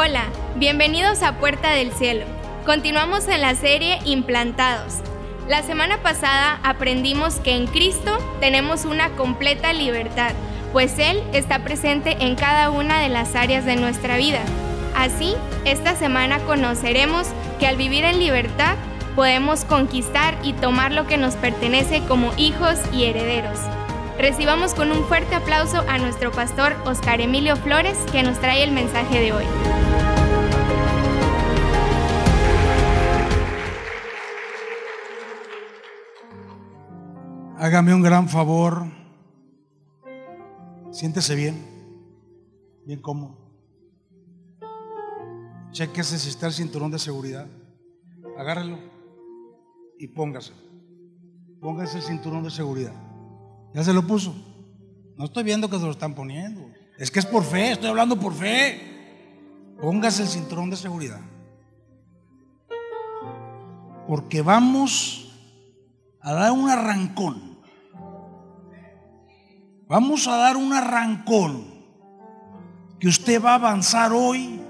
Hola, bienvenidos a Puerta del Cielo. Continuamos en la serie Implantados. La semana pasada aprendimos que en Cristo tenemos una completa libertad, pues Él está presente en cada una de las áreas de nuestra vida. Así, esta semana conoceremos que al vivir en libertad podemos conquistar y tomar lo que nos pertenece como hijos y herederos. Recibamos con un fuerte aplauso a nuestro pastor Oscar Emilio Flores que nos trae el mensaje de hoy. Hágame un gran favor. Siéntese bien, bien cómodo. Chequese si está el cinturón de seguridad. Agárrelo y póngase. Póngase el cinturón de seguridad. ¿Ya se lo puso? No estoy viendo que se lo están poniendo. Es que es por fe, estoy hablando por fe. Póngase el cinturón de seguridad. Porque vamos a dar un arrancón. Vamos a dar un arrancón que usted va a avanzar hoy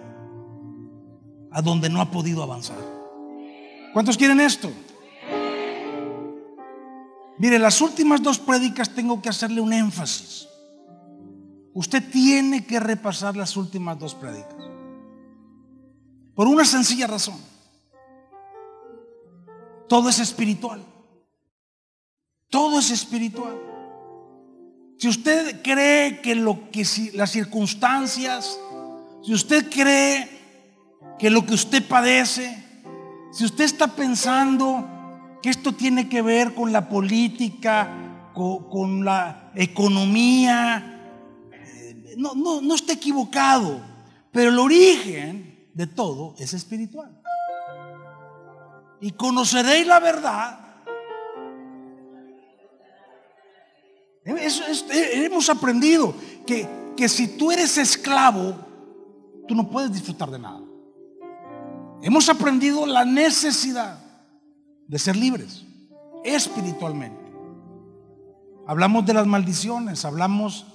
a donde no ha podido avanzar. ¿Cuántos quieren esto? Mire, las últimas dos prédicas tengo que hacerle un énfasis. Usted tiene que repasar las últimas dos prédicas. Por una sencilla razón. Todo es espiritual. Todo es espiritual. Si usted cree que lo que las circunstancias, si usted cree que lo que usted padece, si usted está pensando que esto tiene que ver con la política, con, la economía. Eh, no, no, no está equivocado, pero el origen de todo es espiritual. Y conoceréis la verdad. hemos aprendido que, que si tú eres esclavo, tú no puedes disfrutar de nada. Hemos aprendido la necesidad de ser libres espiritualmente. Hablamos de las maldiciones, hablamos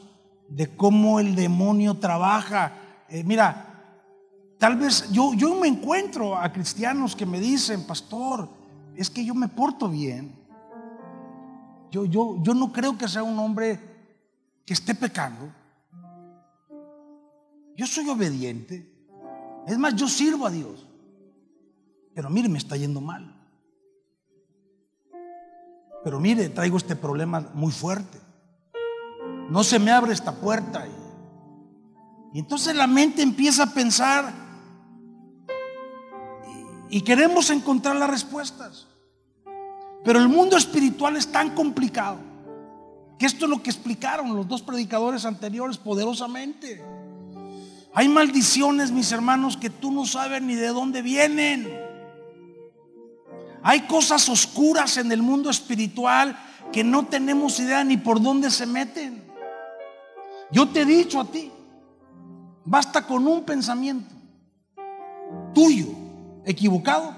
de cómo el demonio trabaja. Eh, mira, tal vez yo, yo me encuentro a cristianos que me dicen, pastor, es que yo me porto bien. Yo, yo, yo no creo que sea un hombre que esté pecando. Yo soy obediente. Es más, yo sirvo a Dios. Pero mire, me está yendo mal. Pero mire, traigo este problema muy fuerte. No se me abre esta puerta. Y, entonces la mente empieza a pensar y, queremos encontrar las respuestas. Pero el mundo espiritual es tan complicado que esto es lo que explicaron los dos predicadores anteriores poderosamente. Hay maldiciones, mis hermanos, que tú no sabes ni de dónde vienen. Hay cosas oscuras en el mundo espiritual que no tenemos idea ni por dónde se meten. Yo te he dicho a ti, basta con un pensamiento tuyo, equivocado,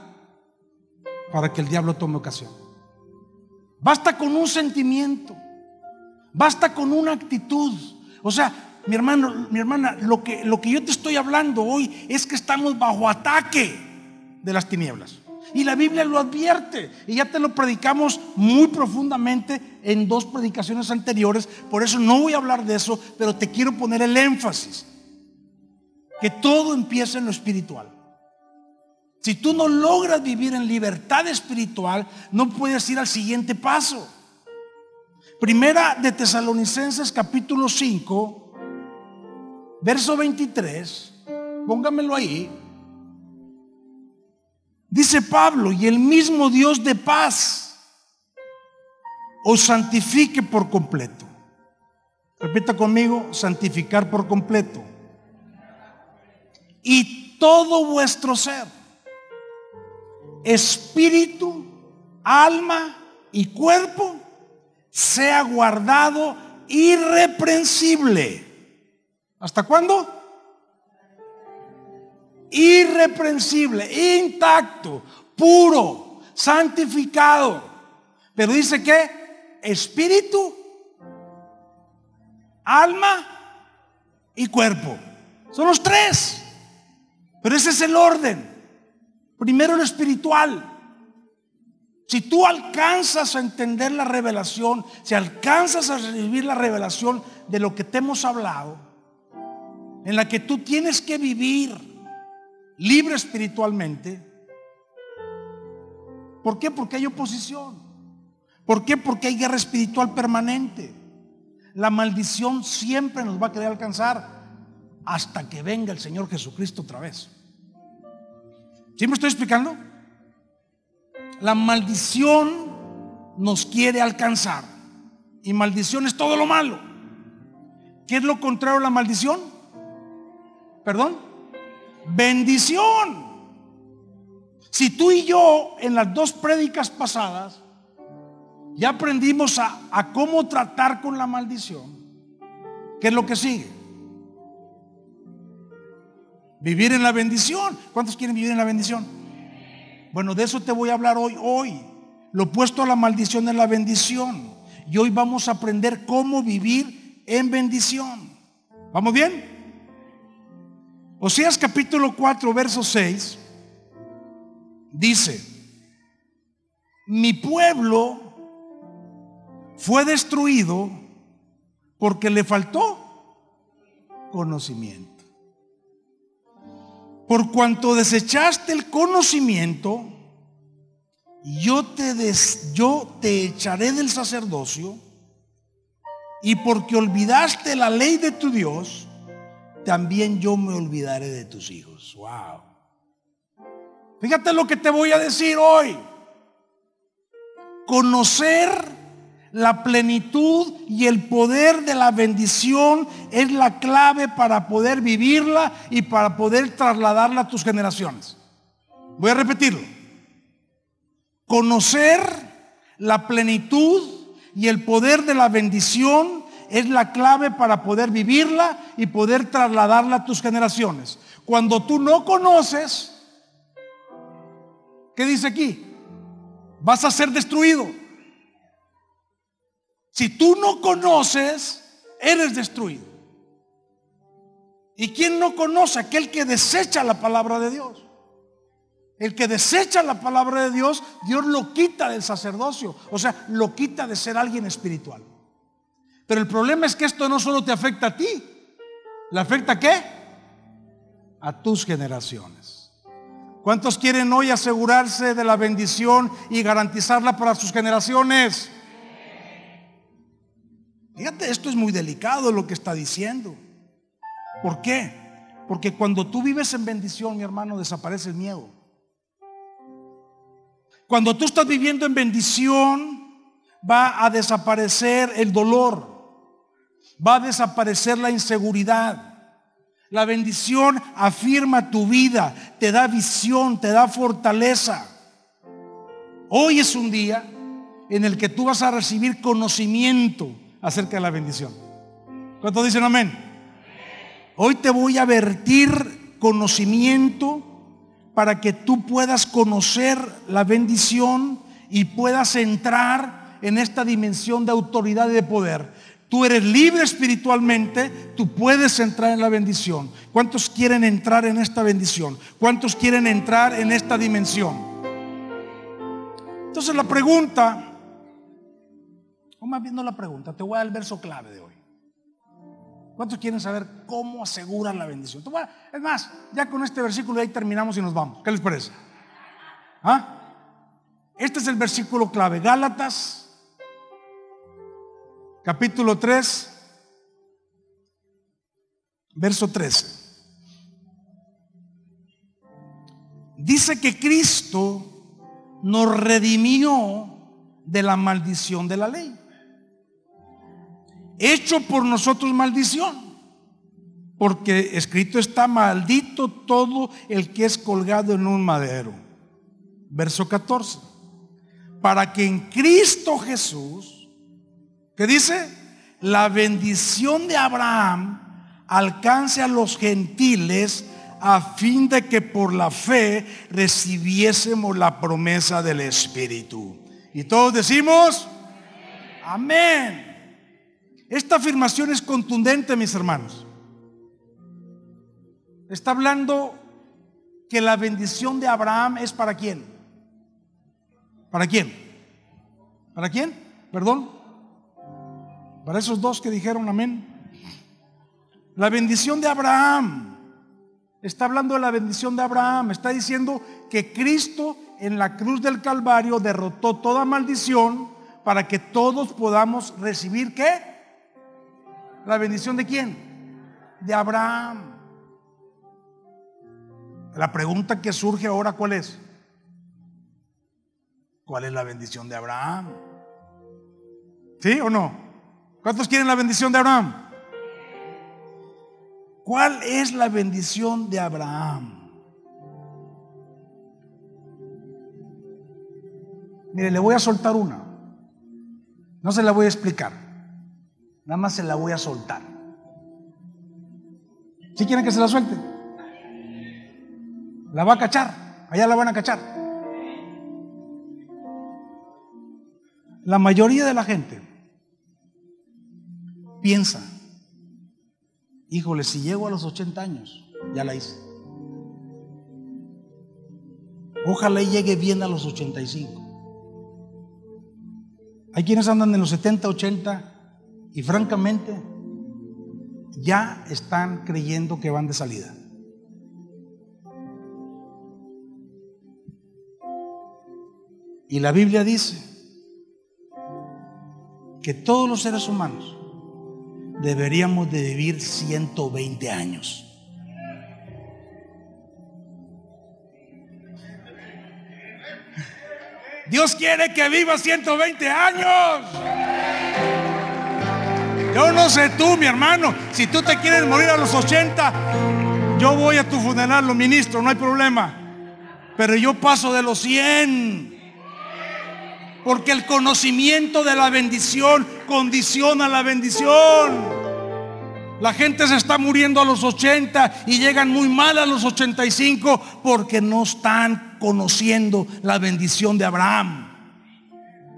para que el diablo tome ocasión. Basta con un sentimiento, basta con una actitud. O sea, mi hermano, mi hermana, lo que, lo que yo te estoy hablando hoy es que estamos bajo ataque de las tinieblas. Y la Biblia lo advierte. Y ya te lo predicamos muy profundamente en dos predicaciones anteriores. Por eso no voy a hablar de eso, pero te quiero poner el énfasis. Que todo empieza en lo espiritual. Si tú no logras vivir en libertad espiritual, no puedes ir al siguiente paso. Primera de Tesalonicenses capítulo 5, verso 23. Póngamelo ahí. Dice Pablo, y el mismo Dios de paz os santifique por completo. Repita conmigo, santificar por completo. Y todo vuestro ser, espíritu, alma y cuerpo, sea guardado irreprensible. ¿Hasta cuándo? Irreprensible, intacto, puro, santificado. Pero dice que espíritu, alma y cuerpo. Son los tres. Pero ese es el orden. Primero lo espiritual. Si tú alcanzas a entender la revelación, si alcanzas a recibir la revelación de lo que te hemos hablado, en la que tú tienes que vivir libre espiritualmente, ¿por qué? Porque hay oposición. ¿Por qué? Porque hay guerra espiritual permanente. La maldición siempre nos va a querer alcanzar hasta que venga el Señor Jesucristo otra vez. ¿Sí me estoy explicando? La maldición nos quiere alcanzar. Y maldición es todo lo malo. ¿Qué es lo contrario a la maldición? ¿Perdón? Bendición. Si tú y yo en las dos prédicas pasadas ya aprendimos a, a cómo tratar con la maldición, ¿qué es lo que sigue? Vivir en la bendición. ¿Cuántos quieren vivir en la bendición? Bueno, de eso te voy a hablar hoy. Hoy, lo opuesto a la maldición es la bendición. Y hoy vamos a aprender cómo vivir en bendición. ¿Vamos bien? Oseas capítulo 4, verso 6, dice, mi pueblo fue destruido porque le faltó conocimiento. Por cuanto desechaste el conocimiento, yo te, yo te echaré del sacerdocio, y porque olvidaste la ley de tu Dios, también yo me olvidaré de tus hijos. Wow. Fíjate lo que te voy a decir hoy. Conocer la plenitud y el poder de la bendición es la clave para poder vivirla y para poder trasladarla a tus generaciones. Voy a repetirlo. Conocer la plenitud y el poder de la bendición es la clave para poder vivirla y poder trasladarla a tus generaciones. Cuando tú no conoces, ¿qué dice aquí? Vas a ser destruido. Si tú no conoces, eres destruido. ¿Y quién no conoce? Aquel que desecha la palabra de Dios. El que desecha la palabra de Dios, Dios lo quita del sacerdocio. O sea, lo quita de ser alguien espiritual. Pero el problema es que esto no solo te afecta a ti. ¿Le afecta a qué? A tus generaciones. ¿Cuántos quieren hoy asegurarse de la bendición y garantizarla para sus generaciones? Fíjate, esto es muy delicado lo que está diciendo. ¿Por qué? Porque cuando tú vives en bendición, mi hermano, desaparece el miedo. Cuando tú estás viviendo en bendición, va a desaparecer el dolor. Va a desaparecer la inseguridad. La bendición afirma tu vida, te da visión, te da fortaleza. Hoy es un día en el que tú vas a recibir conocimiento acerca de la bendición. ¿Cuántos dicen amén? Hoy te voy a vertir conocimiento para que tú puedas conocer la bendición y puedas entrar en esta dimensión de autoridad y de poder. Tú eres libre espiritualmente, tú puedes entrar en la bendición. ¿Cuántos quieren entrar en esta bendición? ¿Cuántos quieren entrar en esta dimensión? Entonces la pregunta más viendo la pregunta, te voy a dar el verso clave de hoy. ¿Cuántos quieren saber cómo aseguran la bendición? Es más, ya con este versículo ahí terminamos y nos vamos. ¿Qué les parece? ¿Ah? Este es el versículo clave. Gálatas, capítulo 3, verso 13. Dice que Cristo nos redimió de la maldición de la ley hecho por nosotros maldición. Porque escrito está, maldito todo el que es colgado en un madero. Verso 14. Para que en Cristo Jesús, que dice, la bendición de Abraham alcance a los gentiles a fin de que por la fe recibiésemos la promesa del Espíritu. Y todos decimos, amén. Esta afirmación es contundente, mis hermanos. Está hablando que la bendición de Abraham es para quién? ¿Para quién? ¿Para quién? Perdón. Para esos dos que dijeron amén. La bendición de Abraham. Está hablando de la bendición de Abraham. Está diciendo que Cristo en la cruz del Calvario derrotó toda maldición para que todos podamos recibir qué? La bendición de quién? De Abraham. La pregunta que surge ahora, ¿cuál es? ¿Cuál es la bendición de Abraham? ¿Sí o no? ¿Cuántos quieren la bendición de Abraham? ¿Cuál es la bendición de Abraham? Mire, le voy a soltar una. No se la voy a explicar. Nada más se la voy a soltar. ¿Sí quieren que se la suelte? La va a cachar. Allá la van a cachar. La mayoría de la gente piensa, híjole, si llego a los 80 años, ya la hice. Ojalá llegue bien a los 85. Hay quienes andan en los 70, 80 y francamente ya están creyendo que van de salida. Y la Biblia dice que todos los seres humanos deberíamos de vivir 120 años. Dios quiere que viva 120 años. Yo no sé tú, mi hermano, si tú te quieres morir a los 80, yo voy a tu funeral, lo ministro, no hay problema. Pero yo paso de los 100. Porque el conocimiento de la bendición condiciona la bendición. La gente se está muriendo a los 80 y llegan muy mal a los 85 porque no están conociendo la bendición de Abraham.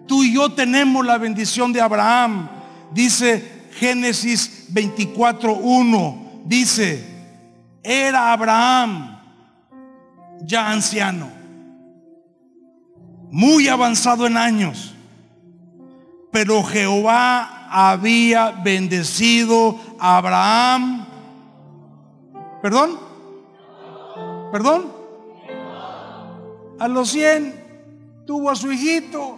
Tú y yo tenemos la bendición de Abraham. Dice Génesis 24.1. Dice, era Abraham ya anciano, muy avanzado en años, pero Jehová había bendecido a Abraham. ¿Perdón? ¿Perdón? A los 100 tuvo a su hijito.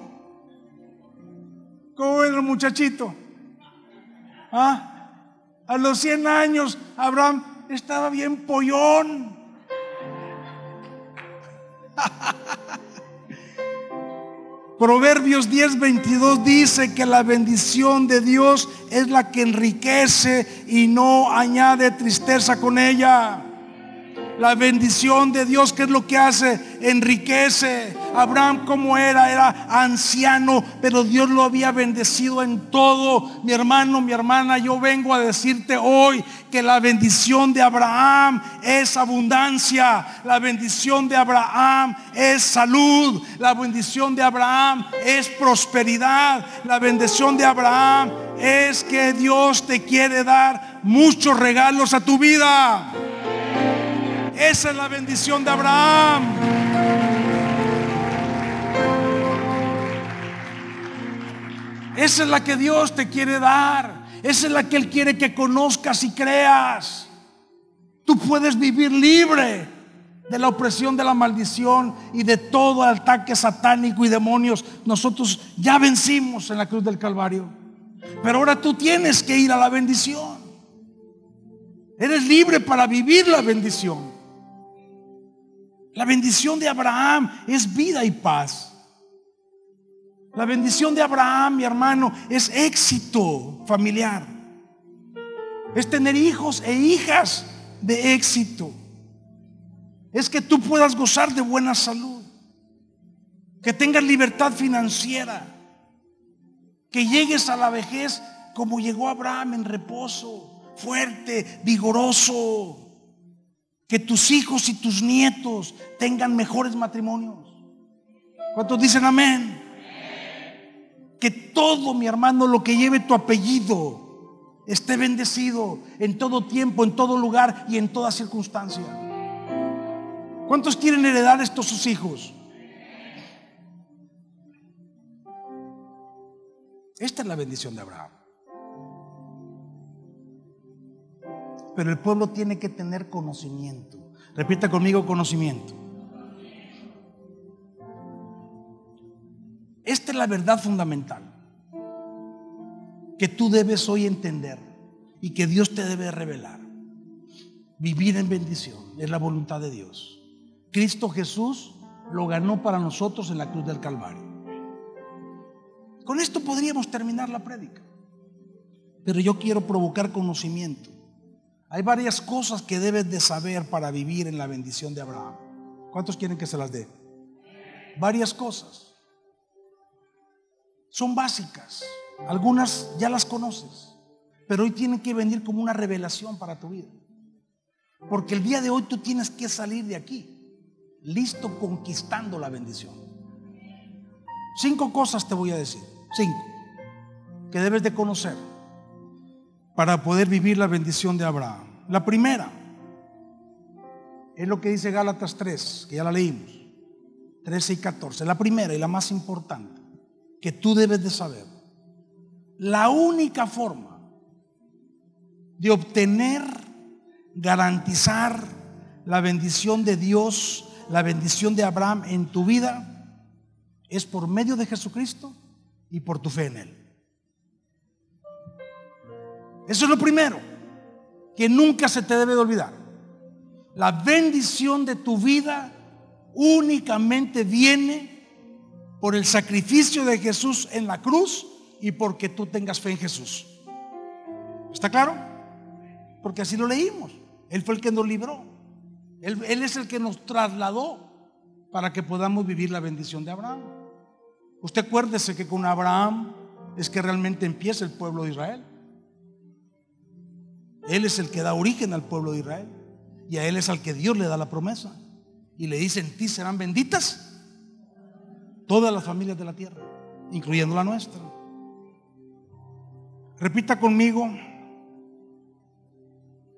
¿Cómo era el muchachito? ¿Ah? A los 100 años Abraham estaba bien pollón. Proverbios 10:22 dice que la bendición de Dios es la que enriquece y no añade tristeza con ella. La bendición de Dios, ¿qué es lo que hace? Enriquece. Abraham como era, era anciano, pero Dios lo había bendecido en todo. Mi hermano, mi hermana, yo vengo a decirte hoy que la bendición de Abraham es abundancia. La bendición de Abraham es salud. La bendición de Abraham es prosperidad. La bendición de Abraham es que Dios te quiere dar muchos regalos a tu vida. Esa es la bendición de Abraham. Esa es la que Dios te quiere dar. Esa es la que Él quiere que conozcas y creas. Tú puedes vivir libre de la opresión de la maldición y de todo ataque satánico y demonios. Nosotros ya vencimos en la cruz del Calvario. Pero ahora tú tienes que ir a la bendición. Eres libre para vivir la bendición. La bendición de Abraham es vida y paz. La bendición de Abraham, mi hermano, es éxito familiar. Es tener hijos e hijas de éxito. Es que tú puedas gozar de buena salud. Que tengas libertad financiera. Que llegues a la vejez como llegó Abraham en reposo, fuerte, vigoroso que tus hijos y tus nietos tengan mejores matrimonios. ¿Cuántos dicen amén? Que todo, mi hermano, lo que lleve tu apellido esté bendecido en todo tiempo, en todo lugar y en toda circunstancia. ¿Cuántos quieren heredar estos sus hijos? Esta es la bendición de Abraham. Pero el pueblo tiene que tener conocimiento. Repita conmigo conocimiento. Esta es la verdad fundamental que tú debes hoy entender y que Dios te debe revelar. Vivir en bendición es la voluntad de Dios. Cristo Jesús lo ganó para nosotros en la cruz del Calvario. Con esto podríamos terminar la prédica. Pero yo quiero provocar conocimiento. Hay varias cosas que debes de saber para vivir en la bendición de Abraham. ¿Cuántos quieren que se las dé? Varias cosas. Son básicas. Algunas ya las conoces. Pero hoy tienen que venir como una revelación para tu vida. Porque el día de hoy tú tienes que salir de aquí listo conquistando la bendición. Cinco cosas te voy a decir. Cinco. Que debes de conocer para poder vivir la bendición de Abraham. La primera es lo que dice Gálatas 3, que ya la leímos. 13 y 14. La primera y la más importante que tú debes de saber. La única forma de obtener, garantizar la bendición de Dios, la bendición de Abraham en tu vida, es por medio de Jesucristo y por tu fe en Él. Eso es lo primero que nunca se te debe de olvidar. La bendición de tu vida únicamente viene por el sacrificio de Jesús en la cruz y porque tú tengas fe en Jesús. ¿Está claro? Porque así lo leímos. Él fue el que nos libró. Él, él es el que nos trasladó para que podamos vivir la bendición de Abraham. Usted acuérdese que con Abraham es que realmente empieza el pueblo de Israel. Él es el que da origen al pueblo de Israel. Y a Él es al que Dios le da la promesa. Y le dice, en ti serán benditas todas las familias de la tierra, incluyendo la nuestra. Repita conmigo,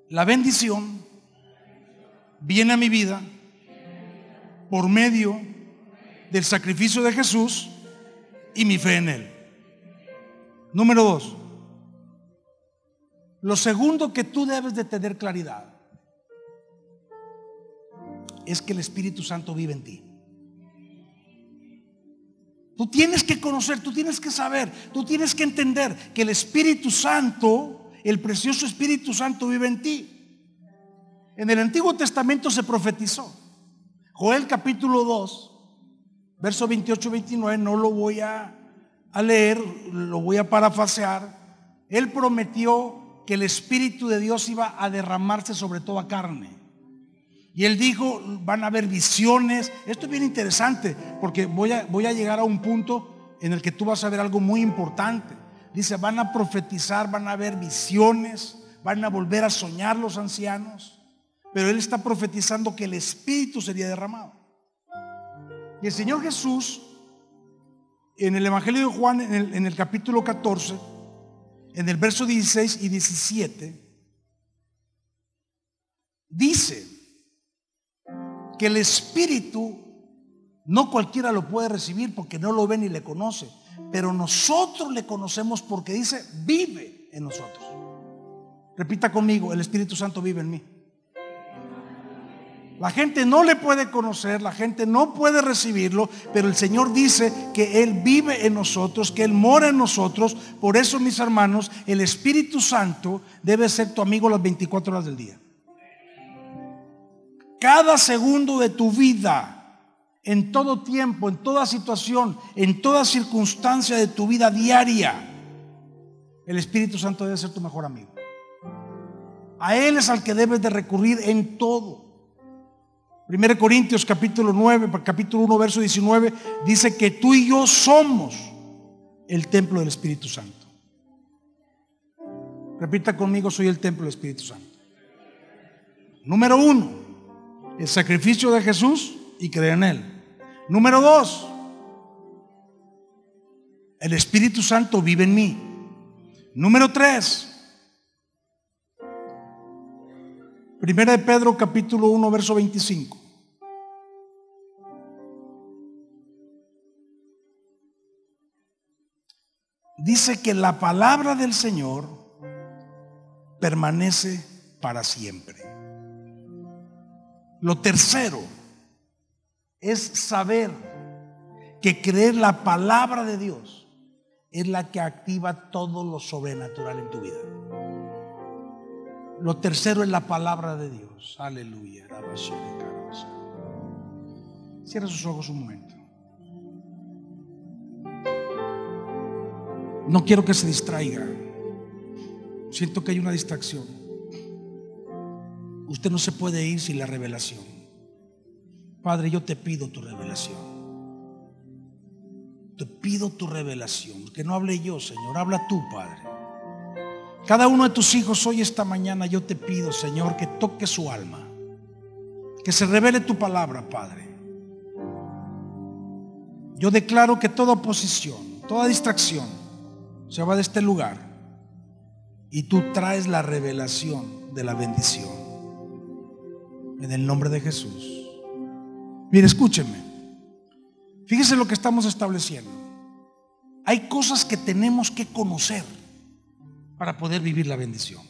la bendición viene a mi vida por medio del sacrificio de Jesús y mi fe en Él. Número dos, lo segundo que tú debes de tener claridad es que el Espíritu Santo vive en ti. Tú tienes que conocer, tú tienes que saber, tú tienes que entender que el Espíritu Santo, el precioso Espíritu Santo vive en ti. En el Antiguo Testamento se profetizó. Joel capítulo 2, verso 28-29, no lo voy a, a leer, lo voy a parafasear. Él prometió que el Espíritu de Dios iba a derramarse sobre toda carne. Y él dijo, van a haber visiones. Esto es bien interesante porque voy a, voy a llegar a un punto en el que tú vas a ver algo muy importante. Dice, van a profetizar, van a haber visiones, van a volver a soñar los ancianos. Pero él está profetizando que el Espíritu sería derramado. Y el Señor Jesús, en el Evangelio de Juan, en el, en el capítulo 14, en el verso 16 y 17, dice que el Espíritu no cualquiera lo puede recibir porque no lo ve ni le conoce, pero nosotros le conocemos porque dice, vive en nosotros. Repita conmigo, el Espíritu Santo vive en mí. La gente no le puede conocer, la gente no puede recibirlo, pero el Señor dice que Él vive en nosotros, que Él mora en nosotros. Por eso, mis hermanos, el Espíritu Santo debe ser tu amigo las 24 horas del día. Cada segundo de tu vida, en todo tiempo, en toda situación, en toda circunstancia de tu vida diaria, el Espíritu Santo debe ser tu mejor amigo. A Él es al que debes de recurrir en todo. 1 Corintios capítulo 9, capítulo 1, verso 19, dice que tú y yo somos el templo del Espíritu Santo. Repita conmigo, soy el templo del Espíritu Santo. Número uno, el sacrificio de Jesús y creer en Él. Número dos, el Espíritu Santo vive en mí. Número tres, Primera de Pedro capítulo 1, verso 25. Dice que la palabra del Señor permanece para siempre. Lo tercero es saber que creer la palabra de Dios es la que activa todo lo sobrenatural en tu vida. Lo tercero es la palabra de Dios. Aleluya. Cierra sus ojos un momento. No quiero que se distraiga. Siento que hay una distracción. Usted no se puede ir sin la revelación. Padre, yo te pido tu revelación. Te pido tu revelación. Que no hable yo, Señor. Habla tú, Padre. Cada uno de tus hijos hoy, esta mañana, yo te pido, Señor, que toque su alma. Que se revele tu palabra, Padre. Yo declaro que toda oposición, toda distracción, se va de este lugar y tú traes la revelación de la bendición. En el nombre de Jesús. Mire, escúcheme. Fíjese lo que estamos estableciendo. Hay cosas que tenemos que conocer para poder vivir la bendición.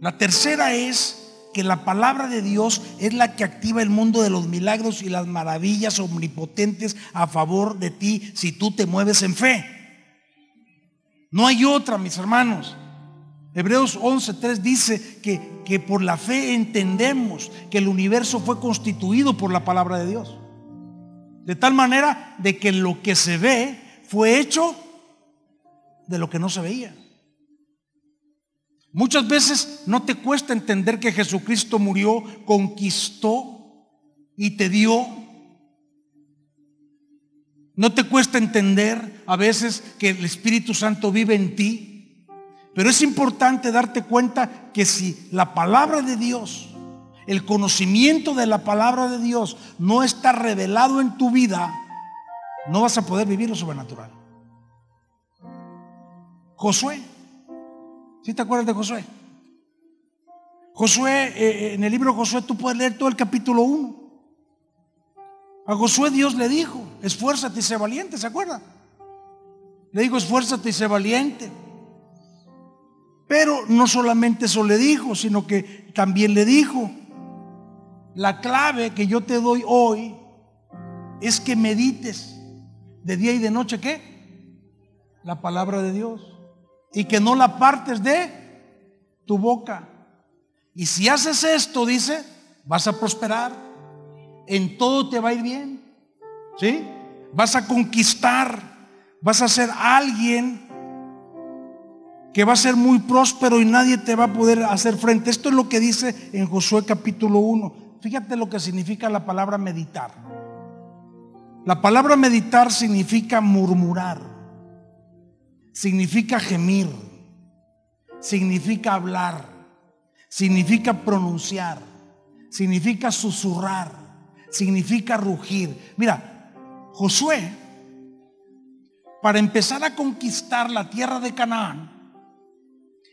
La tercera es que la palabra de Dios es la que activa el mundo de los milagros y las maravillas omnipotentes a favor de ti si tú te mueves en fe. No hay otra, mis hermanos. Hebreos 11.3 dice que, que por la fe entendemos que el universo fue constituido por la palabra de Dios. De tal manera de que lo que se ve fue hecho de lo que no se veía. Muchas veces no te cuesta entender que Jesucristo murió, conquistó y te dio no te cuesta entender a veces que el Espíritu Santo vive en ti, pero es importante darte cuenta que si la palabra de Dios, el conocimiento de la palabra de Dios no está revelado en tu vida, no vas a poder vivir lo sobrenatural. Josué, ¿sí te acuerdas de Josué? Josué, eh, eh, en el libro Josué tú puedes leer todo el capítulo 1. A Josué Dios le dijo, esfuérzate y sé valiente, ¿se acuerda? Le dijo, esfuérzate y sé valiente. Pero no solamente eso le dijo, sino que también le dijo, la clave que yo te doy hoy es que medites de día y de noche, ¿qué? La palabra de Dios. Y que no la partes de tu boca. Y si haces esto, dice, vas a prosperar en todo te va a ir bien. ¿Sí? Vas a conquistar, vas a ser alguien que va a ser muy próspero y nadie te va a poder hacer frente. Esto es lo que dice en Josué capítulo 1. Fíjate lo que significa la palabra meditar. La palabra meditar significa murmurar, significa gemir, significa hablar, significa pronunciar, significa susurrar significa rugir. Mira, Josué, para empezar a conquistar la tierra de Canaán,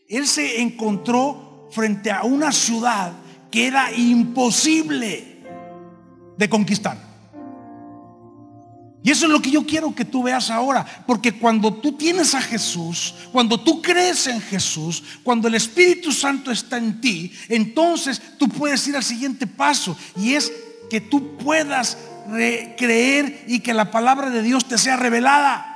él se encontró frente a una ciudad que era imposible de conquistar. Y eso es lo que yo quiero que tú veas ahora, porque cuando tú tienes a Jesús, cuando tú crees en Jesús, cuando el Espíritu Santo está en ti, entonces tú puedes ir al siguiente paso y es que tú puedas creer y que la palabra de Dios te sea revelada.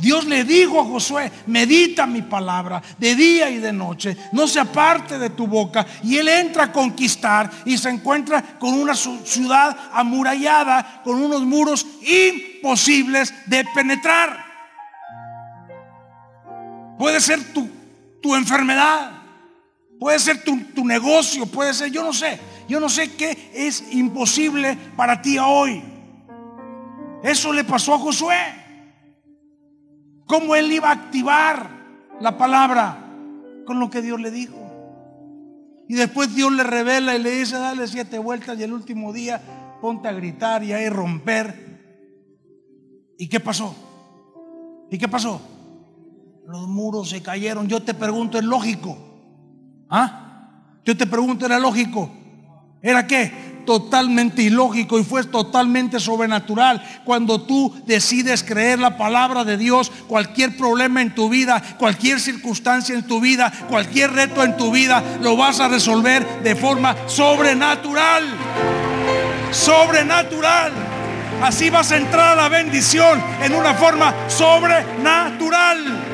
Dios le dijo a Josué, medita mi palabra de día y de noche, no se aparte de tu boca. Y él entra a conquistar y se encuentra con una ciudad amurallada, con unos muros imposibles de penetrar. Puede ser tu, tu enfermedad, puede ser tu, tu negocio, puede ser, yo no sé, yo no sé qué es imposible para ti hoy. Eso le pasó a Josué. ¿Cómo él iba a activar la palabra con lo que Dios le dijo? Y después Dios le revela y le dice, dale siete vueltas y el último día ponte a gritar y a romper. ¿Y qué pasó? ¿Y qué pasó? Los muros se cayeron. Yo te pregunto, ¿es lógico? ¿Ah? Yo te pregunto, ¿era lógico? ¿Era qué? totalmente ilógico y fue totalmente sobrenatural. Cuando tú decides creer la palabra de Dios, cualquier problema en tu vida, cualquier circunstancia en tu vida, cualquier reto en tu vida, lo vas a resolver de forma sobrenatural. Sobrenatural. Así vas a entrar a la bendición en una forma sobrenatural.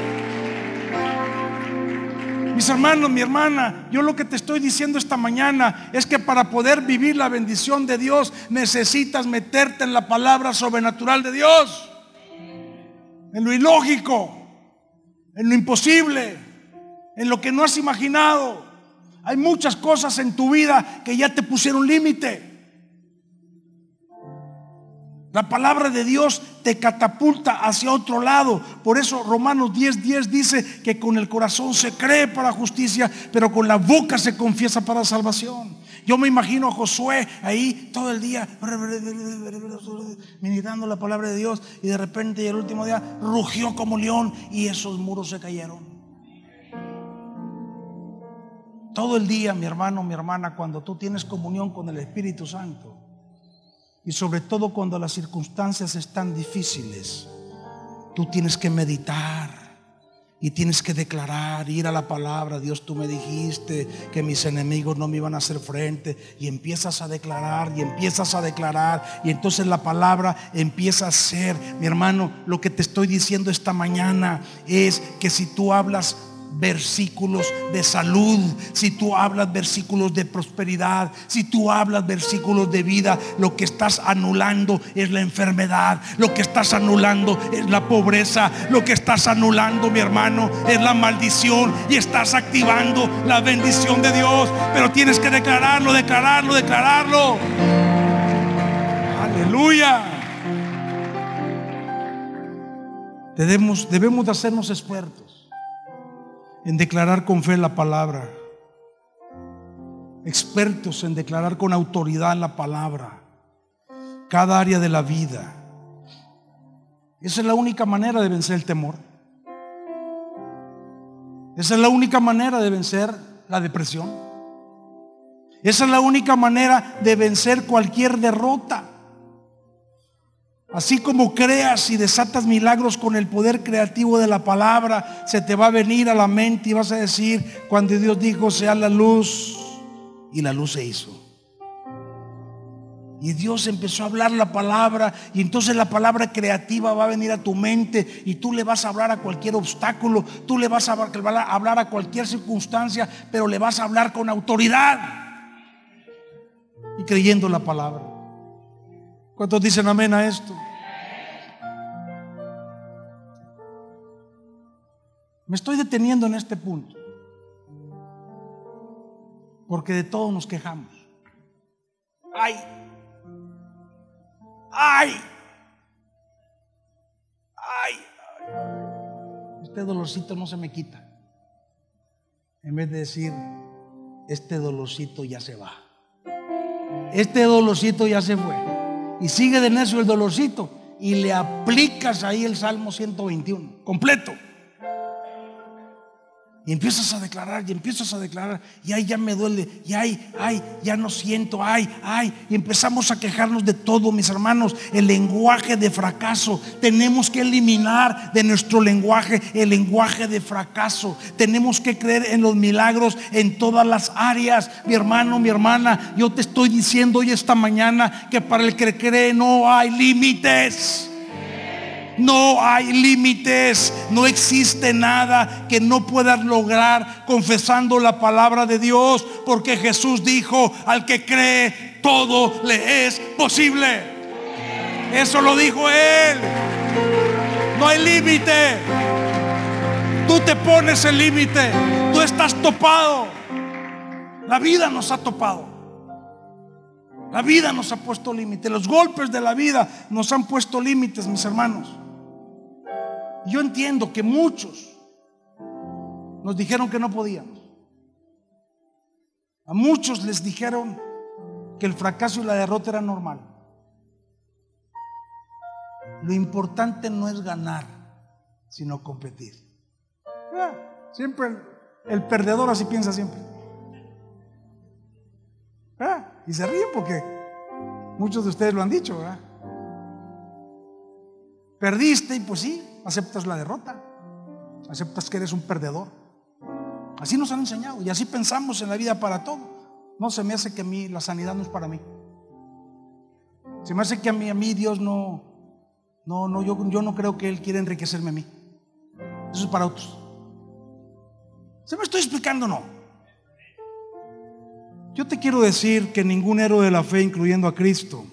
Mis hermanos, mi hermana, yo lo que te estoy diciendo esta mañana es que para poder vivir la bendición de Dios necesitas meterte en la palabra sobrenatural de Dios. En lo ilógico, en lo imposible, en lo que no has imaginado. Hay muchas cosas en tu vida que ya te pusieron límite. La palabra de Dios te catapulta hacia otro lado. Por eso Romanos 10:10 10 dice que con el corazón se cree para justicia, pero con la boca se confiesa para salvación. Yo me imagino a Josué ahí todo el día meditando la palabra de Dios y de repente el último día rugió como león y esos muros se cayeron. Todo el día, mi hermano, mi hermana, cuando tú tienes comunión con el Espíritu Santo, y sobre todo cuando las circunstancias están difíciles, tú tienes que meditar y tienes que declarar, ir a la palabra, Dios tú me dijiste que mis enemigos no me iban a hacer frente y empiezas a declarar y empiezas a declarar y entonces la palabra empieza a ser, mi hermano, lo que te estoy diciendo esta mañana es que si tú hablas versículos de salud, si tú hablas versículos de prosperidad, si tú hablas versículos de vida, lo que estás anulando es la enfermedad, lo que estás anulando es la pobreza, lo que estás anulando, mi hermano, es la maldición y estás activando la bendición de Dios, pero tienes que declararlo, declararlo, declararlo. Aleluya. Debemos, debemos de hacernos expertos en declarar con fe la palabra, expertos en declarar con autoridad la palabra, cada área de la vida. Esa es la única manera de vencer el temor. Esa es la única manera de vencer la depresión. Esa es la única manera de vencer cualquier derrota. Así como creas y desatas milagros con el poder creativo de la palabra, se te va a venir a la mente y vas a decir, cuando Dios dijo, sea la luz, y la luz se hizo. Y Dios empezó a hablar la palabra y entonces la palabra creativa va a venir a tu mente y tú le vas a hablar a cualquier obstáculo, tú le vas a hablar a cualquier circunstancia, pero le vas a hablar con autoridad y creyendo la palabra. ¿Cuántos dicen amén a esto? Me estoy deteniendo en este punto. Porque de todo nos quejamos. Ay. Ay. Ay. Este dolorcito no se me quita. En vez de decir, este dolorcito ya se va. Este dolorcito ya se fue. Y sigue de necio el dolorcito. Y le aplicas ahí el Salmo 121. Completo. Y empiezas a declarar, y empiezas a declarar, y ay, ya me duele, y ay, ay, ya no siento, ay, ay. Y empezamos a quejarnos de todo, mis hermanos. El lenguaje de fracaso. Tenemos que eliminar de nuestro lenguaje el lenguaje de fracaso. Tenemos que creer en los milagros en todas las áreas. Mi hermano, mi hermana, yo te estoy diciendo hoy esta mañana que para el que cree no hay límites. No hay límites, no existe nada que no puedas lograr confesando la palabra de Dios, porque Jesús dijo, al que cree, todo le es posible. Eso lo dijo Él. No hay límite. Tú te pones el límite. Tú estás topado. La vida nos ha topado. La vida nos ha puesto límite. Los golpes de la vida nos han puesto límites, mis hermanos. Yo entiendo que muchos nos dijeron que no podíamos. A muchos les dijeron que el fracaso y la derrota era normal. Lo importante no es ganar, sino competir. Ah, siempre el, perdedor así piensa siempre. Ah, y se ríe porque Muchos de ustedes lo han dicho. Perdiste y pues sí, aceptas la derrota. Aceptas que eres un perdedor. Así nos han enseñado y así pensamos en la vida para todo. No se me hace que a mí la sanidad no es para mí. Se me hace que a mí, a mí Dios no, no, no, yo, yo no creo que Él quiera enriquecerme a mí. Eso es para otros. ¿Se me estoy explicando no? Yo te quiero decir que ningún héroe de la fe, incluyendo a Cristo,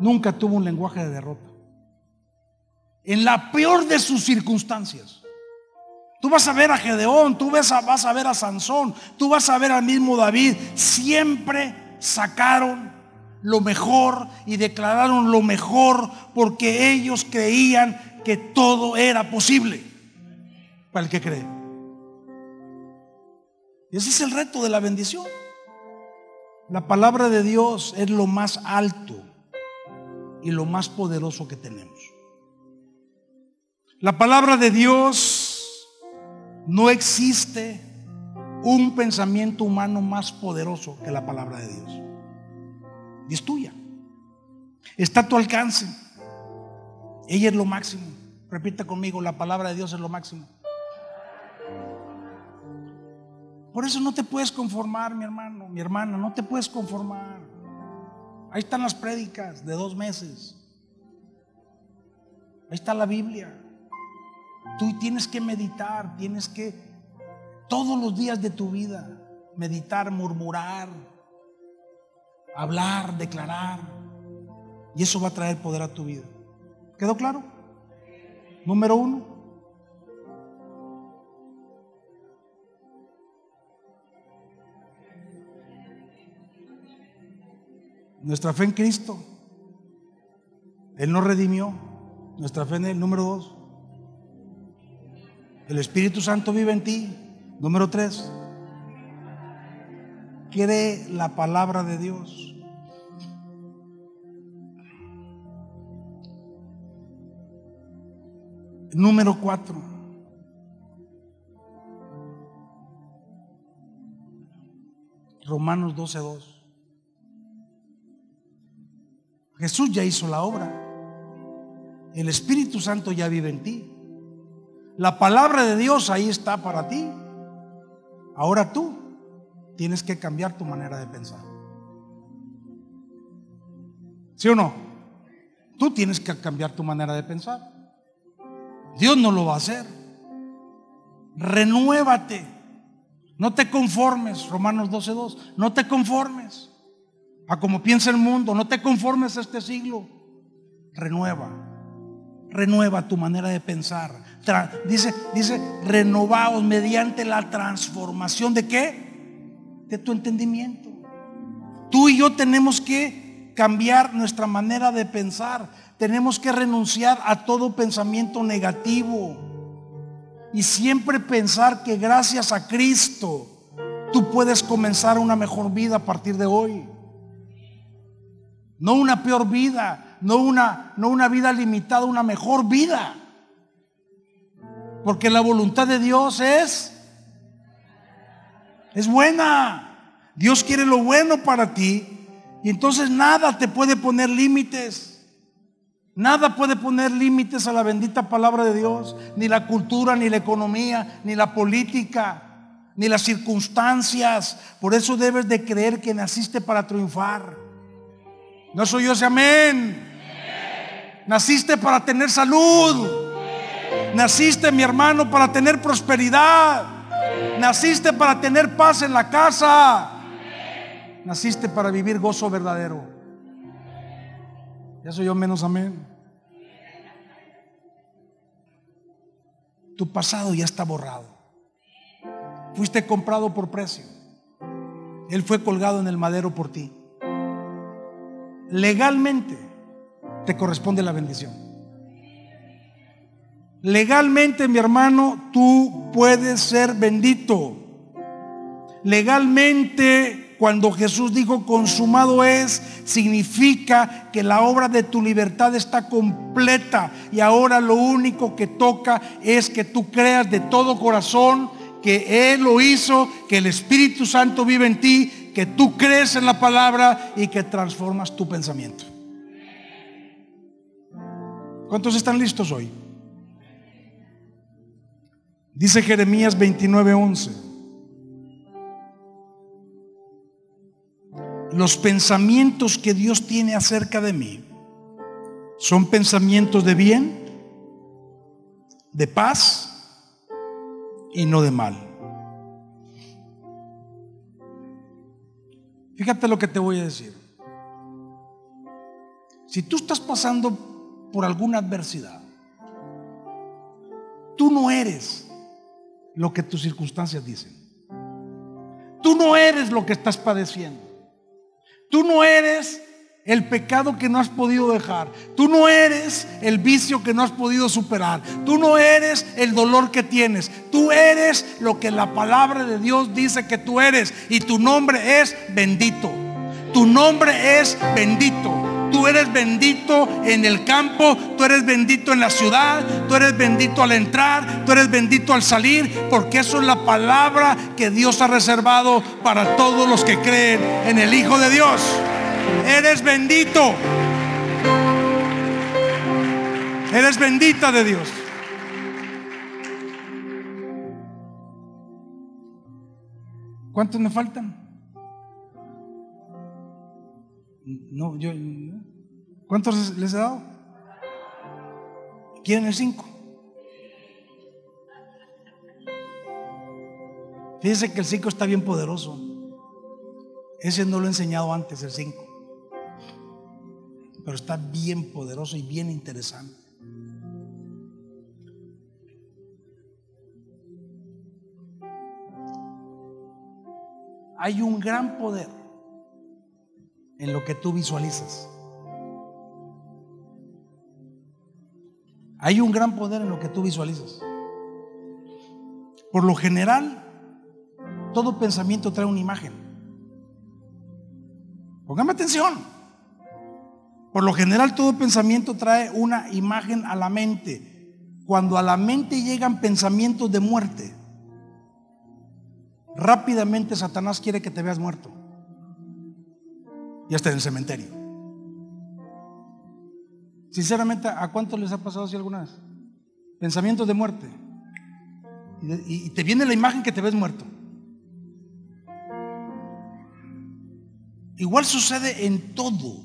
nunca tuvo un lenguaje de derrota. En la peor de sus circunstancias. Tú vas a ver a Gedeón, tú vas a, ver a Sansón, tú vas a ver al mismo David. Siempre sacaron lo mejor y declararon lo mejor porque ellos creían que todo era posible para el que cree. Y ese es el reto de la bendición. La palabra de Dios es lo más alto y lo más poderoso que tenemos. La palabra de Dios no existe un pensamiento humano más poderoso que la palabra de Dios. Y es tuya. Está a tu alcance. Ella es lo máximo. Repita conmigo, la palabra de Dios es lo máximo. Por eso no te puedes conformar, mi hermano, mi hermana, no te puedes conformar. Ahí están las prédicas de dos meses. Ahí está la Biblia. Tú tienes que meditar, tienes que todos los días de tu vida meditar, murmurar, hablar, declarar. Y eso va a traer poder a tu vida. ¿Quedó claro? Número uno. Nuestra fe en Cristo. Él nos redimió. Nuestra fe en Él. Número dos. El Espíritu Santo vive en ti. Número tres. Cree la palabra de Dios. Número cuatro. Romanos 12.2. Jesús ya hizo la obra. El Espíritu Santo ya vive en ti. La palabra de Dios ahí está para ti. Ahora tú tienes que cambiar tu manera de pensar. ¿Sí o no? Tú tienes que cambiar tu manera de pensar. Dios no lo va a hacer. Renuévate. No te conformes, Romanos 12.2. No te conformes a como piensa el mundo. No te conformes a este siglo. Renueva. Renueva tu manera de pensar dice, dice, renovaos mediante la transformación de qué? De tu entendimiento. Tú y yo tenemos que cambiar nuestra manera de pensar. Tenemos que renunciar a todo pensamiento negativo. Y siempre pensar que gracias a Cristo tú puedes comenzar una mejor vida a partir de hoy. No una peor vida, no una, no una vida limitada, una mejor vida. Porque la voluntad de Dios es es buena. Dios quiere lo bueno para ti y entonces nada te puede poner límites. Nada puede poner límites a la bendita palabra de Dios, ni la cultura, ni la economía, ni la política, ni las circunstancias. Por eso debes de creer que naciste para triunfar. No soy yo ese amén. Naciste para tener salud. Naciste, mi hermano, para tener prosperidad. Naciste para tener paz en la casa. Naciste para vivir gozo verdadero. Ya soy yo menos amén. Tu pasado ya está borrado. Fuiste comprado por precio. Él fue colgado en el madero por ti. Legalmente te corresponde la bendición. Legalmente, mi hermano, tú puedes ser bendito. Legalmente, cuando Jesús dijo consumado es, significa que la obra de tu libertad está completa y ahora lo único que toca es que tú creas de todo corazón que Él lo hizo, que el Espíritu Santo vive en ti, que tú crees en la palabra y que transformas tu pensamiento. ¿Cuántos están listos hoy? Dice Jeremías 29:11. Los pensamientos que Dios tiene acerca de mí son pensamientos de bien, de paz y no de mal. Fíjate lo que te voy a decir. Si tú estás pasando por alguna adversidad, tú no eres lo que tus circunstancias dicen. Tú no eres lo que estás padeciendo. Tú no eres el pecado que no has podido dejar. Tú no eres el vicio que no has podido superar. Tú no eres el dolor que tienes. Tú eres lo que la palabra de Dios dice que tú eres. Y tu nombre es bendito. Tu nombre es bendito. Tú eres bendito en el campo, tú eres bendito en la ciudad, tú eres bendito al entrar, tú eres bendito al salir, porque eso es la palabra que Dios ha reservado para todos los que creen en el Hijo de Dios. Eres bendito. Eres bendita de Dios. ¿Cuántos me faltan? No, yo. ¿Cuántos les he dado? ¿Quieren el 5? Fíjense que el 5 está bien poderoso. Ese no lo he enseñado antes, el 5. Pero está bien poderoso y bien interesante. Hay un gran poder en lo que tú visualizas. Hay un gran poder en lo que tú visualizas. Por lo general, todo pensamiento trae una imagen. Póngame atención. Por lo general, todo pensamiento trae una imagen a la mente. Cuando a la mente llegan pensamientos de muerte, rápidamente Satanás quiere que te veas muerto. Y hasta en el cementerio. Sinceramente, ¿a cuántos les ha pasado así alguna vez? Pensamientos de muerte. Y, te viene la imagen que te ves muerto. Igual sucede en todo.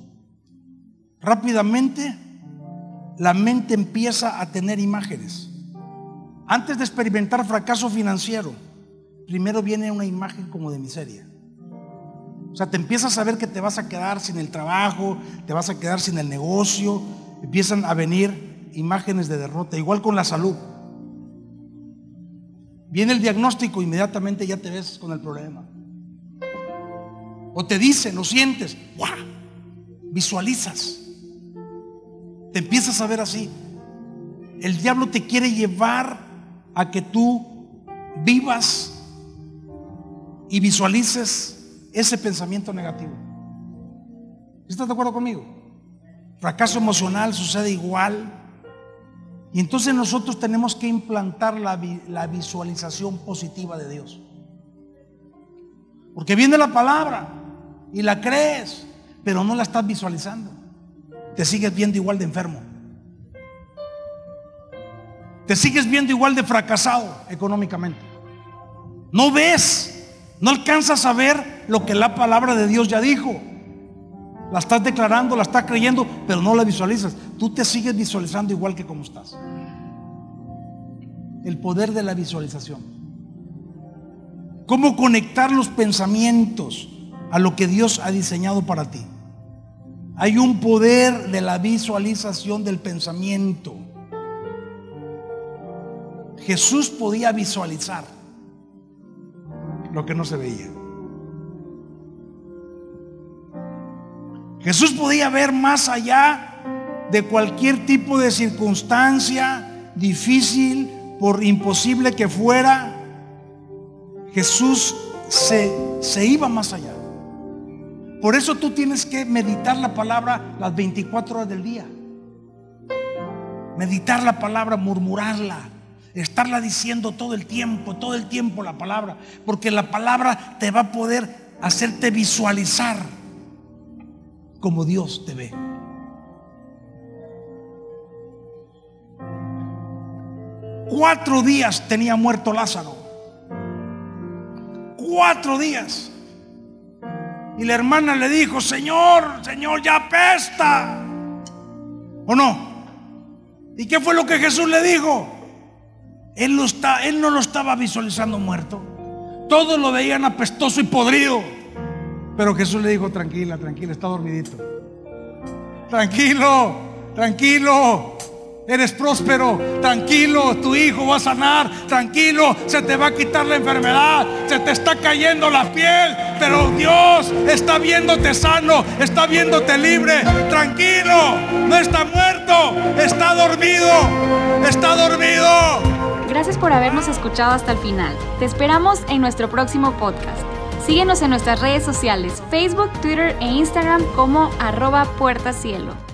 Rápidamente la mente empieza a tener imágenes. Antes de experimentar fracaso financiero, primero viene una imagen como de miseria. O sea, te empiezas a ver que te vas a quedar sin el trabajo, te vas a quedar sin el negocio, empiezan a venir imágenes de derrota, igual con la salud. Viene el diagnóstico, inmediatamente ya te ves con el problema. O te dicen, o sientes, ¡guau! Visualizas. Te empiezas a ver así. El diablo te quiere llevar a que tú vivas y visualices ese pensamiento negativo. ¿Estás de acuerdo conmigo? Fracaso emocional sucede igual. Y entonces nosotros tenemos que implantar la, la, visualización positiva de Dios. Porque viene la palabra y la crees, pero no la estás visualizando. Te sigues viendo igual de enfermo. Te sigues viendo igual de fracasado económicamente. No ves, no alcanzas a ver lo que la palabra de Dios ya dijo. La estás declarando, la estás creyendo, pero no la visualizas. Tú te sigues visualizando igual que como estás. El poder de la visualización. ¿Cómo conectar los pensamientos a lo que Dios ha diseñado para ti? Hay un poder de la visualización del pensamiento. Jesús podía visualizar lo que no se veía. Jesús podía ver más allá de cualquier tipo de circunstancia difícil, por imposible que fuera. Jesús se, se iba más allá. Por eso tú tienes que meditar la palabra las 24 horas del día. Meditar la palabra, murmurarla, estarla diciendo todo el tiempo, todo el tiempo la palabra, porque la palabra te va a poder hacerte visualizar como Dios te ve. Cuatro días tenía muerto Lázaro. Cuatro días. Y la hermana le dijo, Señor, Señor, ya apesta. ¿O no? ¿Y qué fue lo que Jesús le dijo? Él, lo está, él no lo estaba visualizando muerto. Todos lo veían apestoso y podrido. Pero Jesús le dijo, tranquila, tranquila, está dormidito. Tranquilo, tranquilo. Eres próspero, tranquilo, tu hijo va a sanar, tranquilo, se te va a quitar la enfermedad, se te está cayendo la piel, pero Dios está viéndote sano, está viéndote libre, tranquilo, no está muerto, está dormido, está dormido. Gracias por habernos escuchado hasta el final. Te esperamos en nuestro próximo podcast. Síguenos en nuestras redes sociales, Facebook, Twitter e Instagram como arroba puertacielo.